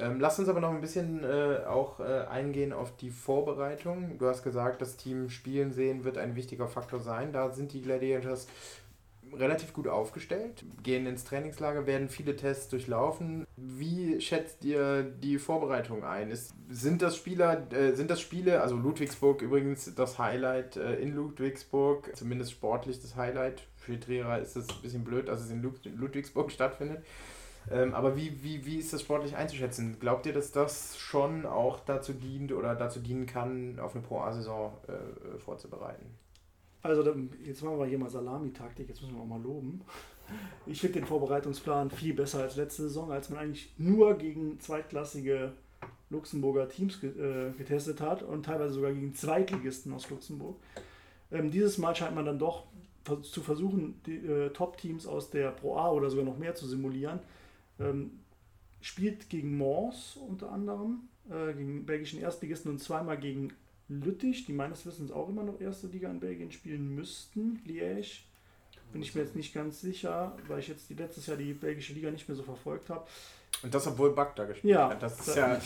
Ähm, lass uns aber noch ein bisschen äh, auch äh, eingehen auf die Vorbereitung. Du hast gesagt, das Team Spielen sehen wird ein wichtiger Faktor sein. Da sind die Gladiators relativ gut aufgestellt, gehen ins Trainingslager, werden viele Tests durchlaufen. Wie schätzt ihr die Vorbereitung ein? Ist, sind das Spieler, äh, sind das Spiele, also Ludwigsburg übrigens das Highlight äh, in Ludwigsburg, zumindest sportlich das Highlight. Für Trierer ist es ein bisschen blöd, dass es in Ludwigsburg stattfindet. Ähm, aber wie, wie, wie ist das sportlich einzuschätzen? Glaubt ihr, dass das schon auch dazu dient oder dazu dienen kann, auf eine Pro-A-Saison äh, vorzubereiten? Also jetzt machen wir hier mal Salami-Taktik, jetzt müssen wir auch mal loben. Ich finde den Vorbereitungsplan viel besser als letzte Saison, als man eigentlich nur gegen zweitklassige Luxemburger Teams äh, getestet hat und teilweise sogar gegen Zweitligisten aus Luxemburg. Ähm, dieses Mal scheint man dann doch zu versuchen, die äh, Top-Teams aus der Pro A oder sogar noch mehr zu simulieren. Ähm, spielt gegen Mons unter anderem, äh, gegen belgischen Erstligisten und zweimal gegen Lüttich, die meines Wissens auch immer noch erste Liga in Belgien spielen müssten. Liège, bin ich mir jetzt nicht ganz sicher, weil ich jetzt die, letztes Jahr die belgische Liga nicht mehr so verfolgt habe. Und das, obwohl Back da gespielt ja, hat. Das ist ja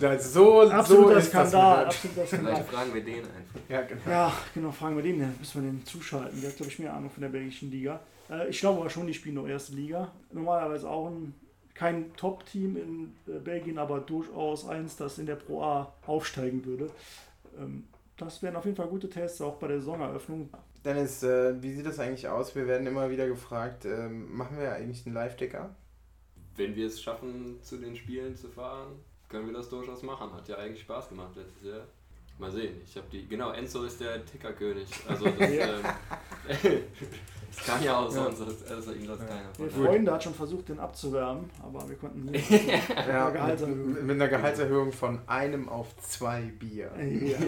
das so, absoluter so Skandal. Absoluter Skandal. Vielleicht fragen wir den einfach. Ja, genau. Ja, genau, fragen wir den. Dann müssen wir den zuschalten. Der hat, glaube ich, mehr Ahnung von der belgischen Liga. Äh, ich glaube aber schon, die spielen noch erste Liga. Normalerweise auch ein, kein Top-Team in äh, Belgien, aber durchaus eins, das in der Pro A aufsteigen würde. Ähm, das wären auf jeden Fall gute Tests, auch bei der Saisoneröffnung. Dennis, äh, wie sieht das eigentlich aus? Wir werden immer wieder gefragt, ähm, machen wir eigentlich einen Live-Ticker? Wenn wir es schaffen, zu den Spielen zu fahren, können wir das durchaus machen. Hat ja eigentlich Spaß gemacht letztes Jahr. Mal sehen. Ich habe die. Genau, Enzo ist der Tickerkönig. Also das, ähm, das kann ja auch sonst, ja. also ihm das keiner. Der Freunde hat schon versucht, den abzuwärmen, aber wir konnten nicht. ja, mit, mit, einer Gehaltserhöhung von einem auf zwei Bier. Ja.